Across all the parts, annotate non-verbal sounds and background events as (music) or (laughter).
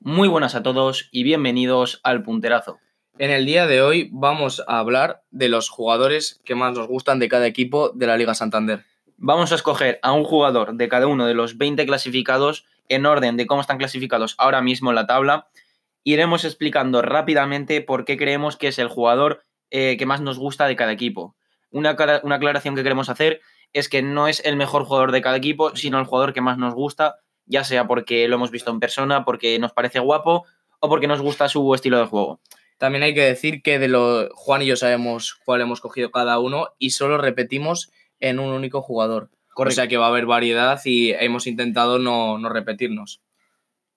Muy buenas a todos y bienvenidos al Punterazo. En el día de hoy vamos a hablar de los jugadores que más nos gustan de cada equipo de la Liga Santander. Vamos a escoger a un jugador de cada uno de los 20 clasificados en orden de cómo están clasificados ahora mismo en la tabla. Iremos explicando rápidamente por qué creemos que es el jugador eh, que más nos gusta de cada equipo. Una, una aclaración que queremos hacer es que no es el mejor jugador de cada equipo, sino el jugador que más nos gusta ya sea porque lo hemos visto en persona, porque nos parece guapo o porque nos gusta su estilo de juego. También hay que decir que de lo Juan y yo sabemos cuál hemos cogido cada uno y solo repetimos en un único jugador. O sea que va a haber variedad y hemos intentado no, repetirnos.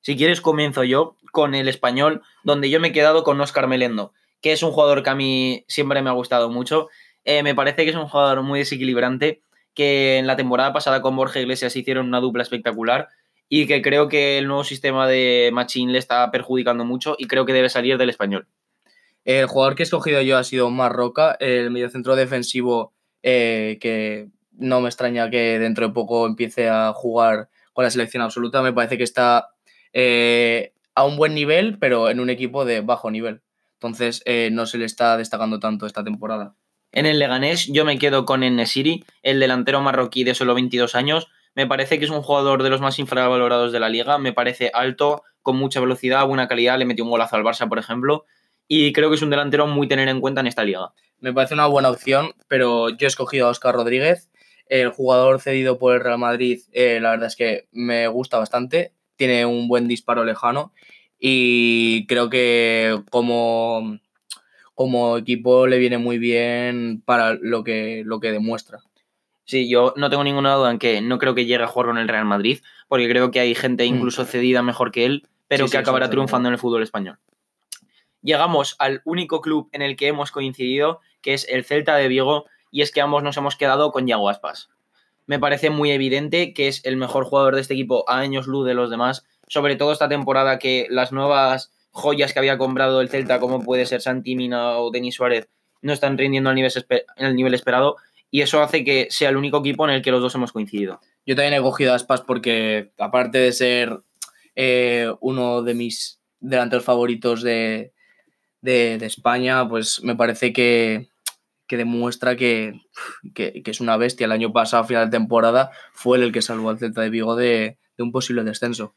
Si quieres, comienzo yo con el español, donde yo me he quedado con Oscar Melendo, que es un jugador que a mí siempre me ha gustado mucho. Eh, me parece que es un jugador muy desequilibrante, que en la temporada pasada con Borja Iglesias hicieron una dupla espectacular y que creo que el nuevo sistema de Machine le está perjudicando mucho y creo que debe salir del español. El jugador que he escogido yo ha sido Marroca, el mediocentro defensivo eh, que no me extraña que dentro de poco empiece a jugar con la selección absoluta. Me parece que está eh, a un buen nivel, pero en un equipo de bajo nivel. Entonces eh, no se le está destacando tanto esta temporada. En el Leganés yo me quedo con Enesiri, el delantero marroquí de solo 22 años, me parece que es un jugador de los más infravalorados de la liga. Me parece alto, con mucha velocidad, buena calidad. Le metió un golazo al Barça, por ejemplo. Y creo que es un delantero muy tener en cuenta en esta liga. Me parece una buena opción, pero yo he escogido a Oscar Rodríguez. El jugador cedido por el Real Madrid, eh, la verdad es que me gusta bastante. Tiene un buen disparo lejano. Y creo que como, como equipo le viene muy bien para lo que, lo que demuestra. Sí, yo no tengo ninguna duda en que no creo que llegue a jugar con el Real Madrid, porque creo que hay gente mm. incluso cedida mejor que él, pero que acabará triunfando en el fútbol español. Llegamos al único club en el que hemos coincidido, que es el Celta de Vigo, y es que ambos nos hemos quedado con Yago Aspas. Me parece muy evidente que es el mejor jugador de este equipo a años luz de los demás, sobre todo esta temporada que las nuevas joyas que había comprado el Celta, como puede ser Santi Mina o Denis Suárez, no están rindiendo al nivel, al nivel esperado y eso hace que sea el único equipo en el que los dos hemos coincidido. Yo también he cogido a Aspas porque, aparte de ser eh, uno de mis delanteros favoritos de, España, pues me parece que, demuestra que, es una bestia. El año pasado, a final de temporada, fue el que salvó al Celta de Vigo de, de un posible descenso.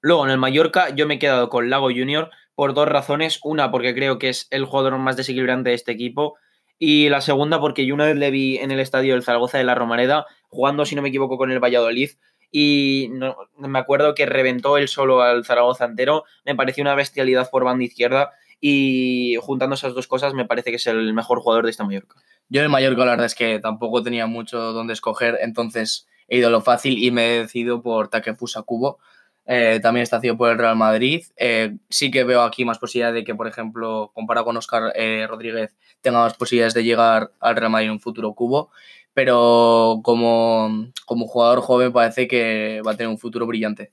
Luego, en el Mallorca, yo me he quedado con Lago Junior por dos razones. Una, porque creo que es el jugador más desequilibrante de este equipo. Y la segunda, porque yo una vez le vi en el estadio del Zaragoza de la Romareda, jugando, si no me equivoco, con el Valladolid, y no, me acuerdo que reventó él solo al Zaragoza entero. Me pareció una bestialidad por banda izquierda. Y juntando esas dos cosas, me parece que es el mejor jugador de esta Mallorca. Yo en el Mallorca, la verdad es que tampoco tenía mucho donde escoger, entonces he ido a lo fácil y me he decidido por Takefusa Cubo. Eh, también está haciendo por el Real Madrid. Eh, sí que veo aquí más posibilidad de que, por ejemplo, comparado con Oscar eh, Rodríguez, tenga más posibilidades de llegar al Real Madrid en un futuro cubo. Pero como, como jugador joven parece que va a tener un futuro brillante.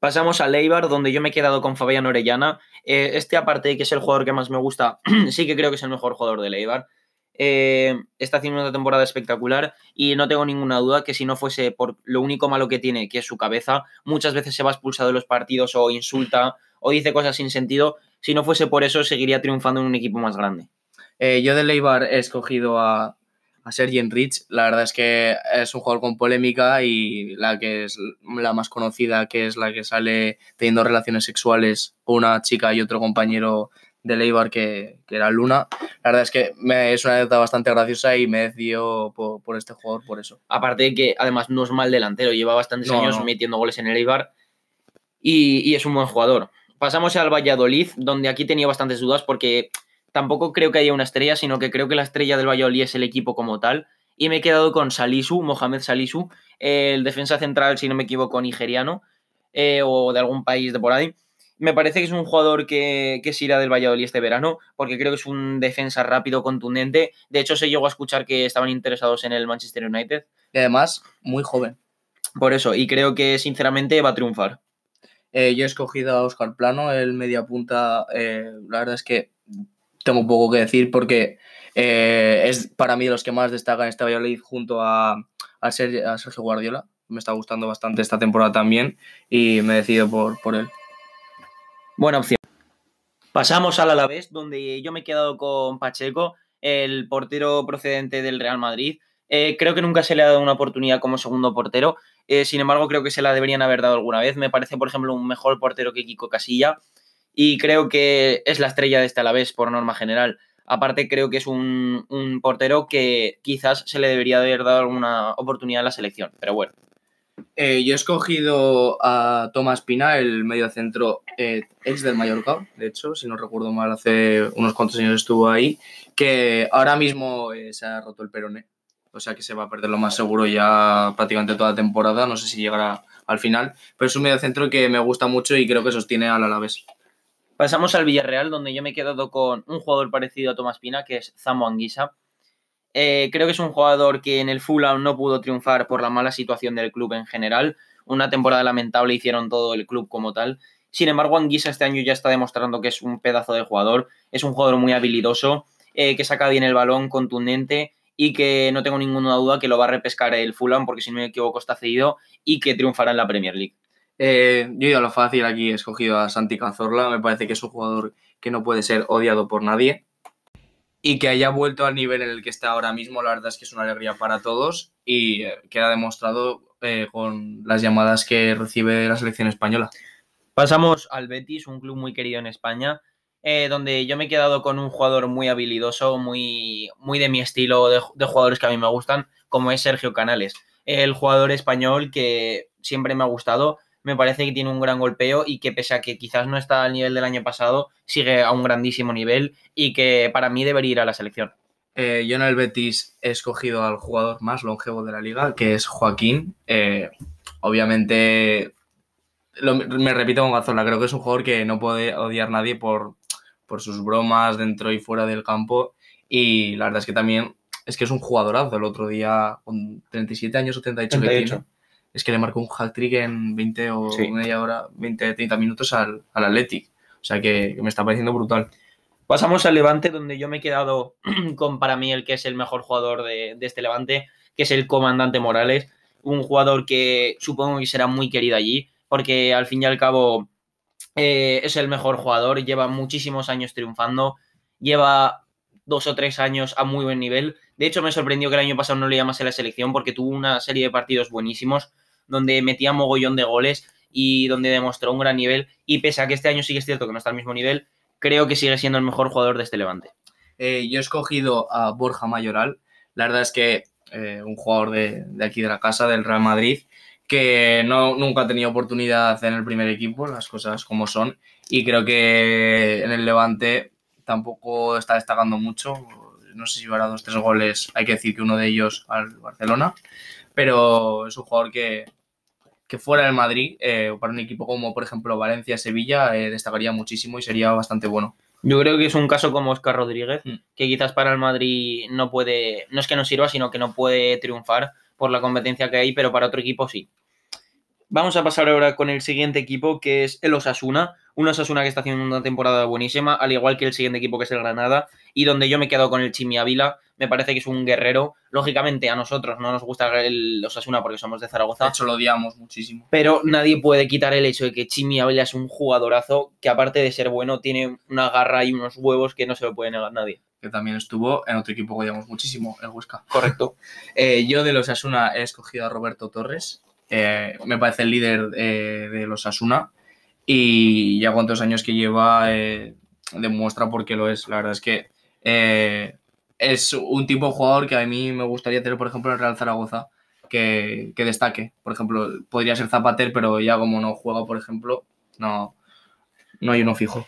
Pasamos a Leibar, donde yo me he quedado con Fabián Orellana. este, aparte de que es el jugador que más me gusta, (clears throat) sí que creo que es el mejor jugador de Leibar. Eh, está haciendo una temporada espectacular y no tengo ninguna duda que si no fuese por lo único malo que tiene, que es su cabeza, muchas veces se va expulsado de los partidos o insulta o dice cosas sin sentido. Si no fuese por eso, seguiría triunfando en un equipo más grande. Eh, yo de Leibar he escogido a, a Sergio Rich. La verdad es que es un jugador con polémica y la que es la más conocida, que es la que sale teniendo relaciones sexuales con una chica y otro compañero de Leibar que, era Luna. La verdad es que me, es una anécdota bastante graciosa y me decidió por, este jugador por eso. Aparte de que además no es mal delantero, lleva bastantes años metiendo goles en el Eibar y, es un buen jugador. Pasamos al Valladolid, donde aquí tenía bastantes dudas porque tampoco creo que haya una estrella, sino que creo que la estrella del Valladolid es el equipo como tal. Y me he quedado con Salisu, Mohamed Salisu, el defensa central, si no me equivoco, nigeriano, eh, o de algún país de por ahí me parece que es un jugador que, que se irá del Valladolid este verano, porque creo que es un defensa rápido, contundente. De hecho, se llegó a escuchar que estaban interesados en el Manchester United. Y además, muy joven. Por eso, y creo que sinceramente va a triunfar. Eh, yo he escogido a Oscar Plano, el media punta. Eh, la verdad es que tengo poco que decir porque eh, es para mí de los que más destacan este Valladolid junto a, a, Sergio, Guardiola. Me está gustando bastante esta temporada también y me decido por, por él. Buena opción. Pasamos al Alavés, donde yo me he quedado con Pacheco, el portero procedente del Real Madrid. Eh, creo que nunca se le ha dado una oportunidad como segundo portero. Eh, sin embargo, creo que se la deberían haber dado alguna vez. Me parece, por ejemplo, un mejor portero que Kiko Casilla. Y creo que es la estrella de este Alavés por norma general. Aparte, creo que es un, un portero que quizás se le debería haber dado alguna oportunidad en la selección. Pero bueno, eh, yo he escogido a Tomás Pina, el mediocentro eh, ex del Mallorca, de hecho, si no recuerdo mal, hace unos cuantos años estuvo ahí, que ahora mismo eh, se ha roto el perone, o sea que se va a perder lo más seguro ya prácticamente toda la temporada, no sé si llegará al final, pero es un mediocentro que me gusta mucho y creo que sostiene al Alavés. Pasamos al Villarreal, donde yo me he quedado con un jugador parecido a Tomás Pina, que es Zamo Anguisa eh, creo que es un jugador que en el Fulham no pudo triunfar por la mala situación del club en general. Una temporada lamentable hicieron todo el club como tal. Sin embargo, Anguisa este año ya está demostrando que es un pedazo de jugador. Es un jugador muy habilidoso, eh, que saca bien el balón, contundente y que no tengo ninguna duda que lo va a repescar el Fulham porque si no me equivoco está cedido y que triunfará en la Premier League. Eh, yo he ido a lo fácil aquí, he escogido a Santi Cazorla. Me parece que es un jugador que no puede ser odiado por nadie y que haya vuelto al nivel en el que está ahora mismo, la verdad es que es una alegría para todos y eh, queda demostrado eh, con las llamadas que recibe la selección española. Pasamos al Betis, un club muy querido en España, eh, donde yo me he quedado con un jugador muy habilidoso, muy, muy de mi estilo de, de, jugadores que a mí me gustan, como es Sergio Canales, el jugador español que siempre me ha gustado me parece que tiene un gran golpeo y que pese a que quizás no está al nivel del año pasado, sigue a un grandísimo nivel y que para mí debería ir a la selección. Eh, yo en el Betis he escogido al jugador más longevo de la liga, que es Joaquín. Eh, obviamente, me repito con Gazola, creo que es un jugador que no puede odiar nadie por, por sus bromas dentro y fuera del campo. Y la verdad es que también es que es un jugadorazo. El otro día, con 37 años o 38, 38. que tiene, es que le marcó un hat-trick en 20 o media hora, 20, 30 minutos al, al Athletic. O sea que, que, me está pareciendo brutal. Pasamos al Levante, donde yo me he quedado (clears throat) con para mí el que es el mejor jugador de, de este Levante, que es el comandante Morales. Un jugador que supongo que será muy querido allí, porque al fin y al cabo eh, es el mejor jugador, lleva muchísimos años triunfando, lleva dos o tres años a muy buen nivel. De hecho, me sorprendió que el año pasado no le llamase a la selección porque tuvo una serie de partidos buenísimos donde metía mogollón de goles y donde demostró un gran nivel. Y pese a que este año sí que es cierto que no está al mismo nivel, creo que sigue siendo el mejor jugador de este Levante. Eh, yo he escogido a Borja Mayoral. La verdad es que eh, un jugador de, aquí de la casa, del Real Madrid, que no, nunca ha tenido oportunidad en el primer equipo, las cosas como son. Y creo que en el Levante tampoco está destacando mucho. No sé si llevará dos tres goles, hay que decir que uno de ellos al Barcelona pero es un jugador que, que fuera del Madrid, eh, para un equipo como por ejemplo Valencia, Sevilla, eh, destacaría muchísimo y sería bastante bueno. Yo creo que es un caso como Oscar Rodríguez, mm. que quizás para el Madrid no puede, no es que no sirva, sino que no puede triunfar por la competencia que hay, pero para otro equipo sí. Vamos a pasar ahora con el siguiente equipo, que es el Osasuna. Un Osasuna que está haciendo una temporada buenísima, al igual que el siguiente equipo que es el Granada, y donde yo me he quedado con el Chimi Ávila. Me parece que es un guerrero. Lógicamente, a nosotros no nos gusta el Osasuna porque somos de Zaragoza. De hecho, lo odiamos muchísimo. Pero nadie puede quitar el hecho de que Chimi Ávila es un jugadorazo que, aparte de ser bueno, tiene una garra y unos huevos que no se lo puede negar nadie que también estuvo en otro equipo que odiamos muchísimo, el Huesca. Correcto. (laughs) Eh, yo de los Asuna he escogido a Roberto Torres, eh, me parece el líder eh, de los Asuna y ya cuántos años que lleva demuestra por qué lo es. La verdad es que eh, es un tipo de jugador que a mí me gustaría tener, por ejemplo, en el Real Zaragoza, que, que, destaque. Por ejemplo, podría ser Zapater, pero ya como no juega, por ejemplo, no, no hay uno fijo.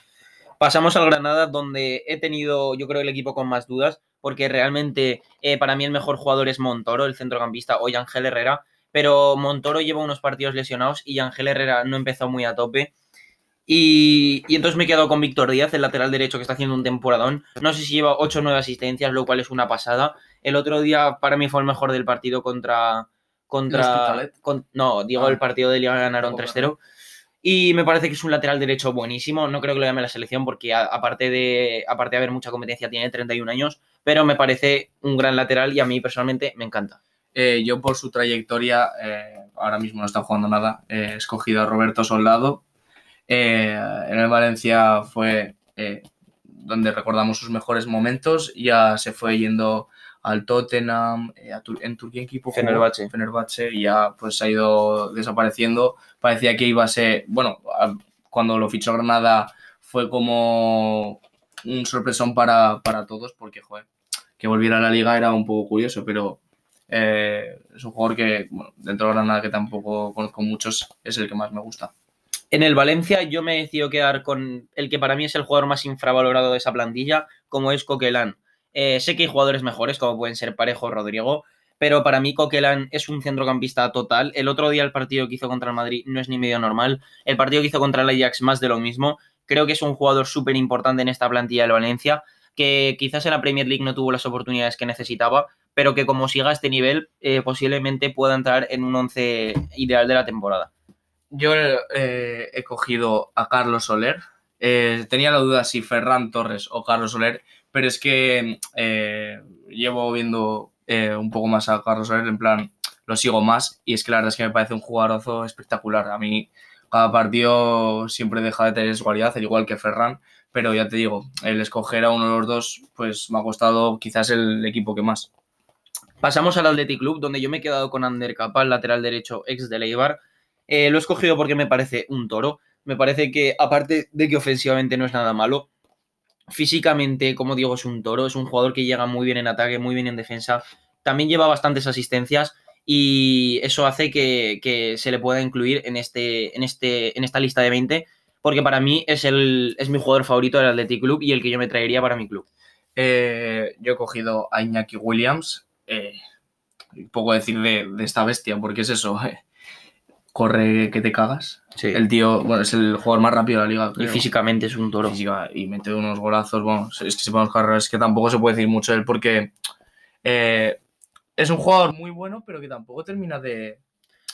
Pasamos al Granada, donde he tenido, yo creo, el equipo con más dudas, porque realmente eh, para mí el mejor jugador es Montoro, el centrocampista, o Ángel Herrera, pero Montoro lleva unos partidos lesionados y Ángel Herrera no empezó muy a tope. Y, y, entonces me he quedado con Víctor Díaz, el lateral derecho que está haciendo un temporadón. No sé si lleva 8 o 9 asistencias, lo cual es una pasada. El otro día para mí fue el mejor del partido contra... contra con, no, digo, ah. el partido de Liga ganaron 3-0. Y me parece que es un lateral derecho buenísimo. No creo que lo llame la selección porque aparte de, aparte de haber mucha competencia tiene 31 años. Pero me parece un gran lateral y a mí personalmente me encanta. Eh, yo por su trayectoria, eh, ahora mismo no está jugando nada, eh, he escogido a Roberto Soldado, Eh, en el Valencia fue eh, donde recordamos sus mejores momentos. Ya se fue yendo al Tottenham, eh, en Turquía equipo Fenerbahce. Fenerbahce y ya pues ha ido desapareciendo. Parecía que iba a ser, bueno, cuando lo fichó Granada fue como un sorpresón para, para todos porque, joder, que volviera a la liga era un poco curioso, pero eh, es un jugador que, bueno, dentro de Granada que tampoco conozco muchos, es el que más me gusta. En el Valencia yo me he decidido quedar con el que para mí es el jugador más infravalorado de esa plantilla, como es Coquelin. Eh, sé que hay jugadores mejores, como pueden ser Parejo o Rodrigo, pero para mí Coquelin es un centrocampista total. El otro día el partido que hizo contra el Madrid no es ni medio normal. El partido que hizo contra el Ajax más de lo mismo. Creo que es un jugador súper importante en esta plantilla del Valencia, que quizás en la Premier League no tuvo las oportunidades que necesitaba, pero que como siga a este nivel, eh, posiblemente pueda entrar en un once ideal de la temporada. Yo eh, he cogido a Carlos Soler. Eh, tenía la duda si Ferran Torres o Carlos Soler, pero es que llevo viendo un poco más a Carlos Soler, en plan, lo sigo más y es que la verdad es que me parece un jugadorazo espectacular. A mí cada partido siempre deja de tener su cualidad, al igual que Ferran, pero ya te digo, el escoger a uno de los dos, pues me ha costado quizás el equipo que más. Pasamos al Athletic Club, donde yo me he quedado con Ander Capal, lateral derecho, ex de Leibar. Eh, lo he escogido porque me parece un toro. Me parece que, aparte de que ofensivamente no es nada malo, físicamente, como digo, es un toro. Es un jugador que llega muy bien en ataque, muy bien en defensa. También lleva bastantes asistencias y eso hace que, se le pueda incluir en, este, en, este, en esta lista de 20, porque para mí es, el, es mi jugador favorito del Athletic Club y el que yo me traería para mi club. Eh, yo he cogido a Iñaki Williams, eh, poco decir de, esta bestia, porque es eso, (laughs) eh, corre que te cagas. El tío, bueno, es el jugador más rápido de la liga. Y físicamente es un toro. y mete unos golazos, bueno, es que se ponen carreras, es que tampoco se puede decir mucho de él porque eh, es un jugador muy bueno, pero que tampoco termina de,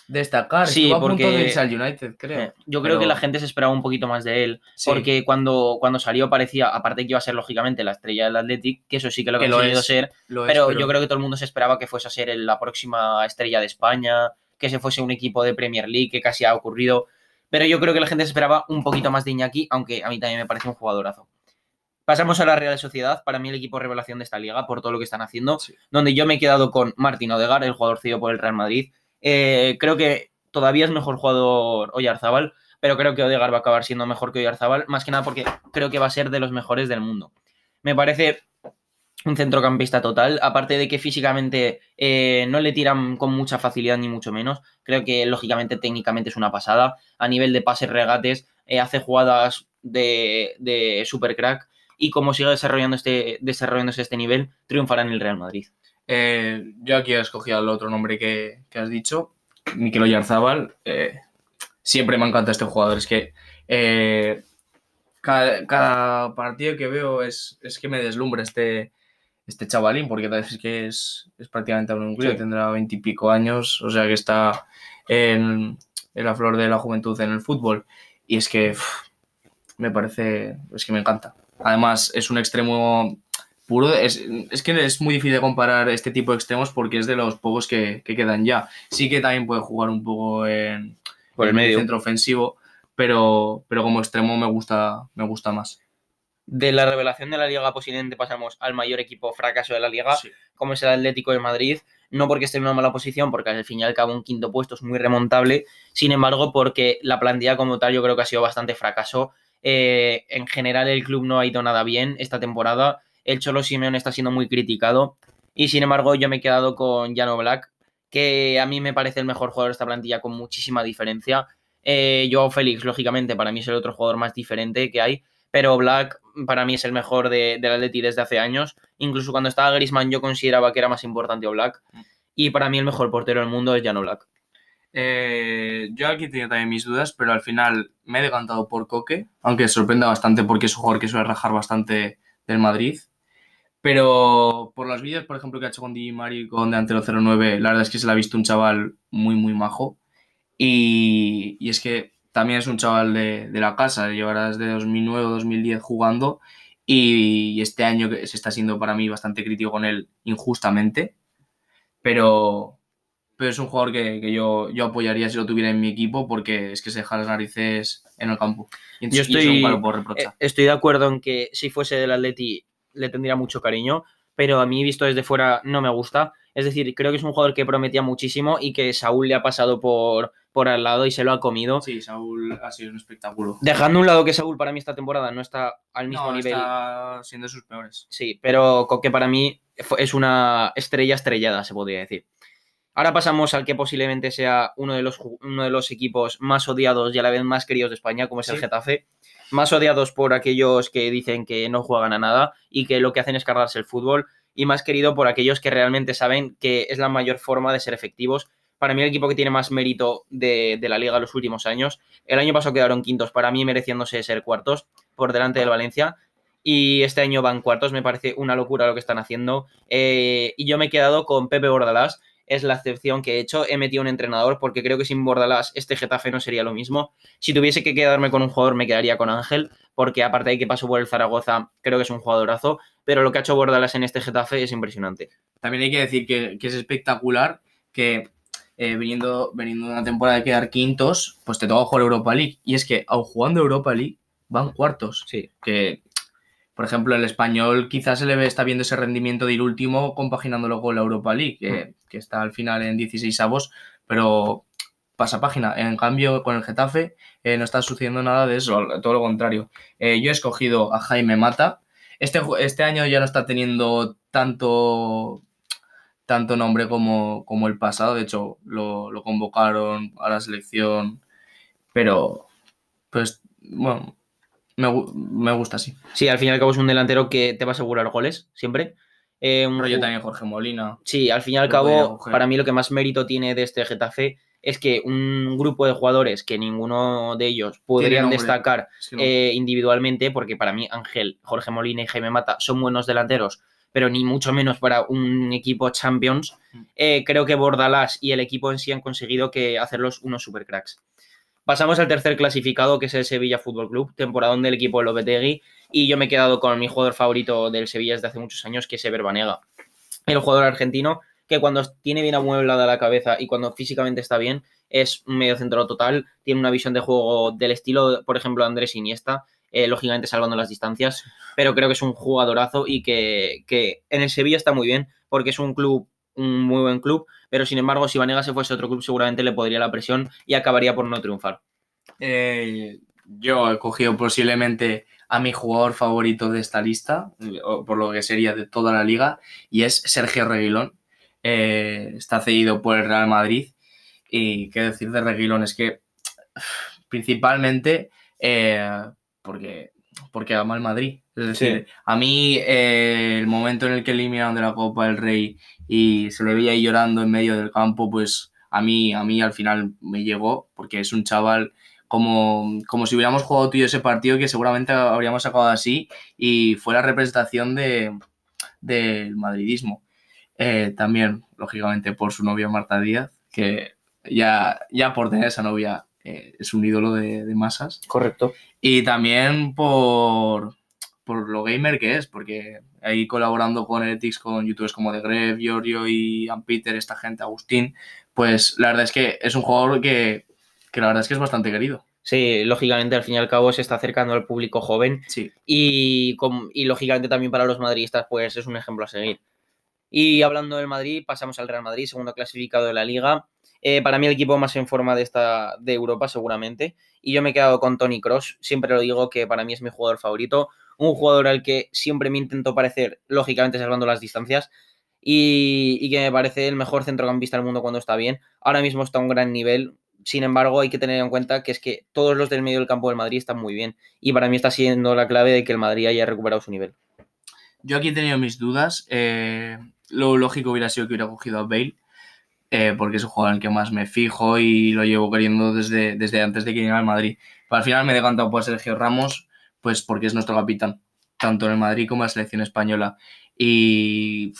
destacar. Sí, Estuvo a porque punto de irse al United, creo. Eh, yo creo que la gente se esperaba un poquito más de él, porque cuando, cuando salió parecía, aparte que iba a ser lógicamente la estrella del Athletic, que eso sí que lo ha conseguido ser, pero, yo creo que todo el mundo se esperaba que fuese a ser la próxima estrella de España, que se fuese un equipo de Premier League, que casi ha ocurrido. Pero yo creo que la gente se esperaba un poquito más de Iñaki, aunque a mí también me parece un jugadorazo. Pasamos a la Real Sociedad, para mí el equipo revelación de esta liga, por todo lo que están haciendo, donde yo me he quedado con Martín Odegar, el jugador cedido por el Real Madrid, eh, creo que todavía es mejor jugador Oyarzábal, pero creo que Odegar va a acabar siendo mejor que Oyarzábal, más que nada porque creo que va a ser de los mejores del mundo. Me parece un centrocampista total, aparte de que físicamente eh, no le tiran con mucha facilidad ni mucho menos, creo que lógicamente técnicamente es una pasada, a nivel de pases regates, eh, hace jugadas de, de super crack y como siga desarrollando este, desarrollándose este nivel, triunfará en el Real Madrid. yo aquí he escogido el otro nombre que, que has dicho, Mikel Oyarzábal, eh, siempre me encanta este jugador. Es que eh, cada, partido que veo es, es que me deslumbra este, este chavalín, porque es que es, es prácticamente un crío, tendrá veintipico años, o sea que está en, la flor de la juventud en el fútbol. Y es que me parece, es que me encanta. Además, es un extremo puro. Es, que es muy difícil comparar este tipo de extremos porque es de los pocos que, quedan ya. Sí que también puede jugar un poco en, Por el, medio. centro ofensivo, pero, pero como extremo me gusta, me gusta más. De la revelación de la Liga posiblemente pasamos al mayor equipo fracaso de la Liga, como es el Atlético de Madrid. No porque esté en una mala posición, porque al fin y al cabo un quinto puesto es muy remontable. Sin embargo, porque la plantilla como tal yo creo que ha sido bastante fracaso. Eh, en general el club no ha ido nada bien esta temporada el Cholo Simeone está siendo muy criticado. Y sin embargo, yo me he quedado con Jano Black, que a mí me parece el mejor jugador de esta plantilla con muchísima diferencia. Eh, Joao Félix, lógicamente, para mí es el otro jugador más diferente que hay, pero Black para mí es el mejor de, del Atleti desde hace años. Incluso cuando estaba Grisman yo consideraba que era más importante Black. Y para mí el mejor portero del mundo es Jano Black. Eh, yo aquí tenía también mis dudas, pero al final me he decantado por Coque, aunque sorprenda bastante porque es un jugador que suele rajar bastante del Madrid. Pero por los vídeos, por ejemplo, que ha hecho con Di Mario y con Delantero 09, la verdad es que se le ha visto un chaval muy, muy majo. Y, y es que también es un chaval de, de la casa, llevará desde 2009 o 2010 jugando. Y, este año se está siendo para mí bastante crítico con él injustamente. Pero, pero es un jugador que, yo, yo apoyaría si lo tuviera en mi equipo porque es que se deja las narices en el campo. yo estoy, eh, estoy de acuerdo en que si fuese del Atleti le tendría mucho cariño, pero a mí visto desde fuera no me gusta. Es decir, creo que es un jugador que prometía muchísimo y que Saúl le ha pasado por, por al lado y se lo ha comido. Sí, Saúl ha sido un espectáculo. Dejando un lado que Saúl para mí esta temporada no está al mismo no, nivel. Está siendo sus peores. Sí, pero que para mí es una estrella estrellada, se podría decir. Ahora pasamos al que posiblemente sea uno de los, uno de los equipos más odiados y a la vez más queridos de España, como es el Getafe. Más odiados por aquellos que dicen que no juegan a nada y que lo que hacen es cargarse el fútbol. Y más querido por aquellos que realmente saben que es la mayor forma de ser efectivos. Para mí el equipo que tiene más mérito de, la liga los últimos años. El año pasado quedaron quintos, para mí mereciéndose ser cuartos por delante del Valencia y este año van cuartos. Me parece una locura lo que están haciendo. Eh, y yo me he quedado con Pepe Bordalás es la excepción que he hecho. He metido un entrenador porque creo que sin Bordalás este Getafe no sería lo mismo. Si tuviese que quedarme con un jugador, me quedaría con Ángel, porque aparte de que pasó por el Zaragoza, creo que es un jugadorazo. Pero lo que ha hecho Bordalás en este Getafe es impresionante. También hay que decir que, es espectacular que eh, viniendo, viniendo de una temporada de quedar quintos, pues te toca jugar Europa League. Y es que, aun jugando Europa League, van cuartos. Sí. Que por ejemplo, el español quizás se le ve, está viendo ese rendimiento de ir último compaginándolo con la Europa League, que, mm. está al final en 16 avos, pero pasa página. En cambio, con el Getafe eh, no está sucediendo nada de eso, todo lo contrario. Eh, yo he escogido a Jaime Mata. Este, este año ya no está teniendo tanto, tanto nombre como, como el pasado. De hecho, lo, lo convocaron a la selección, pero pues bueno, me, gusta así. Sí, al fin y al cabo es un delantero que te va a asegurar goles, siempre. Eh, un rollo también Jorge Molina. Sí, al fin y al cabo, para mí lo que más mérito tiene de este Getafe es que un grupo de jugadores que ninguno de ellos podrían destacar eh, individualmente, porque para mí Ángel, Jorge Molina y Jaime Mata son buenos delanteros, pero ni mucho menos para un equipo Champions, mm. eh, creo que Bordalás y el equipo en sí han conseguido que hacerlos unos super cracks. Pasamos al tercer clasificado, que es el Sevilla Fútbol Club, temporada del equipo de Lopetegui, y yo me he quedado con mi jugador favorito del Sevilla desde hace muchos años, que es Ever Banega. El jugador argentino que cuando tiene bien amueblada la cabeza y cuando físicamente está bien, es un medio centro total, tiene una visión de juego del estilo, por ejemplo, Andrés Iniesta, eh, lógicamente salvando las distancias, pero creo que es un jugadorazo y que, que en el Sevilla está muy bien, porque es un club un muy buen club, pero sin embargo, si Vanega se fuese a otro club, seguramente le podría la presión y acabaría por no triunfar. Eh, yo he cogido posiblemente a mi jugador favorito de esta lista, por lo que sería de toda la liga, y es Sergio Reguilón. Eh, está cedido por el Real Madrid. Y qué decir de Reguilón es que principalmente porque, porque ama el Madrid. Es decir, a mí el momento en el que eliminaron de la Copa del Rey y se le veía ahí llorando en medio del campo, pues a mí, a mí al final me llegó, porque es un chaval como, como si hubiéramos jugado tú y yo ese partido que seguramente habríamos acabado así y fue la representación de, del madridismo. Eh, también, lógicamente, por su novia Marta Díaz, que ya, ya por tener esa novia eh, es un ídolo de, de masas. Correcto. Y también por, por lo gamer que es, porque ahí colaborando con Ethics, con youtubers como The Gref, Giorgio y Peter, esta gente, Agustín, pues la verdad es que es un jugador que, la verdad es que es bastante querido. Sí, lógicamente al fin y al cabo se está acercando al público joven sí. y, y lógicamente también para los madridistas pues es un ejemplo a seguir. Y hablando del Madrid, pasamos al Real Madrid, segundo clasificado de la liga. Eh, para mí el equipo más en forma de, esta, de Europa seguramente. Y yo me he quedado con Tony Cross. Siempre lo digo que para mí es mi jugador favorito un jugador al que siempre me intento parecer, lógicamente salvando las distancias, y, que me parece el mejor centrocampista del mundo cuando está bien. Ahora mismo está a un gran nivel, sin embargo, hay que tener en cuenta que es que todos los del medio del campo del Madrid están muy bien. Y para mí está siendo la clave de que el Madrid haya recuperado su nivel. Yo aquí he tenido mis dudas. Eh, lo lógico hubiera sido que hubiera cogido a Bale, eh, porque es un jugador en el que más me fijo y lo llevo queriendo desde, desde antes de que llegara al Madrid. Pero al final me he decantado por Sergio Ramos, pues porque es nuestro capitán, tanto en el Madrid como en la selección española. Y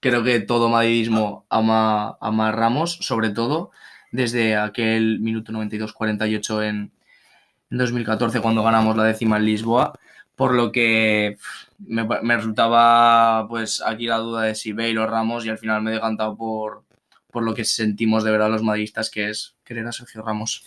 creo que todo madridismo ama, ama a Ramos, sobre todo desde aquel minuto 92-48 en, 2014 cuando ganamos la décima en Lisboa, por lo que me, resultaba pues aquí la duda de si Bale o Ramos y al final me he decantado por, por lo que sentimos de verdad los madridistas, que es querer a Sergio Ramos.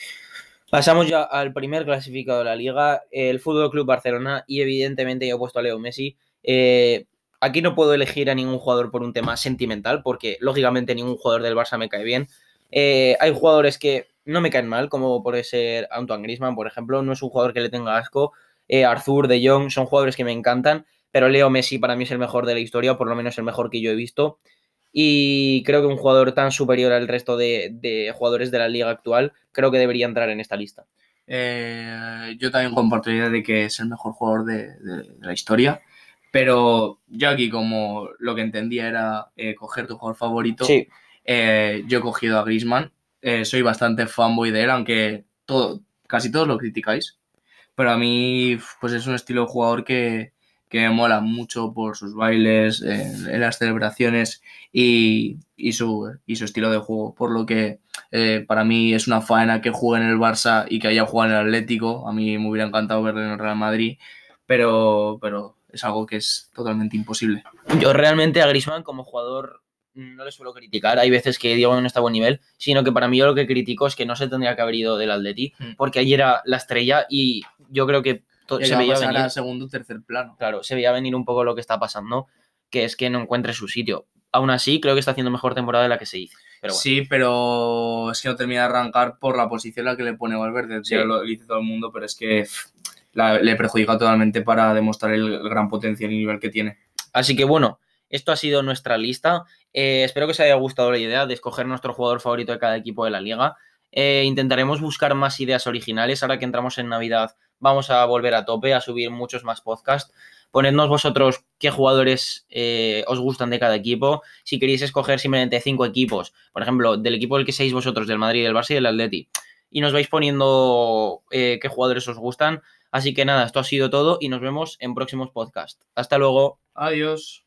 Pasamos ya al primer clasificado de la liga, el Fútbol Club Barcelona, y evidentemente yo he puesto a Leo Messi. Eh, aquí no puedo elegir a ningún jugador por un tema sentimental, porque lógicamente ningún jugador del Barça me cae bien. Eh, hay jugadores que no me caen mal, como puede ser Antoine Grisman, por ejemplo, no es un jugador que le tenga asco. Eh, Arthur, De Jong, son jugadores que me encantan, pero Leo Messi para mí es el mejor de la historia, o por lo menos el mejor que yo he visto. Y creo que un jugador tan superior al resto de, jugadores de la liga actual, creo que debería entrar en esta lista. Eh, yo también comparto la idea de que es el mejor jugador de, la historia. Pero yo aquí, como lo que entendía era eh, coger tu jugador favorito, eh, yo he cogido a Grisman. soy bastante fanboy de él, aunque todo, casi todos lo criticáis. Pero a mí, pues es un estilo de jugador que, que me mola mucho por sus bailes, en las celebraciones y, su, y su estilo de juego. Por lo que eh, para mí es una faena que juegue en el Barça y que haya jugado en el Atlético. A mí me hubiera encantado verlo en el Real Madrid, pero, pero es algo que es totalmente imposible. Yo realmente a Griezmann como jugador no le suelo criticar. Hay veces que Diego no está a buen nivel, sino que para mí yo lo que critico es que no se tendría que haber ido del Atleti, hmm. porque ayer era la estrella y yo creo que se veía venir. segundo tercer plano. Claro, se veía venir un poco lo que está pasando, que es que no encuentre su sitio. Aún así, creo que está haciendo mejor temporada de la que se hizo. Sí, pero es que no termina de arrancar por la posición en la que le pone Valverde. Sí. Lo dice todo el mundo, pero es que le perjudica totalmente para demostrar el gran potencial y nivel que tiene. Así que bueno, esto ha sido nuestra lista. Eh, espero que os haya gustado la idea de escoger nuestro jugador favorito de cada equipo de la liga. Eh, intentaremos buscar más ideas originales. Ahora que entramos en Navidad, vamos a volver a tope, a subir muchos más podcasts. Ponednos vosotros qué jugadores eh, os gustan de cada equipo. Si queréis escoger simplemente cinco equipos, por ejemplo, del equipo del que seáis vosotros, del Madrid, del Barça y del Atleti, y nos vais poniendo qué jugadores os gustan. Así que nada, esto ha sido todo y nos vemos en próximos podcasts. Hasta luego. Adiós.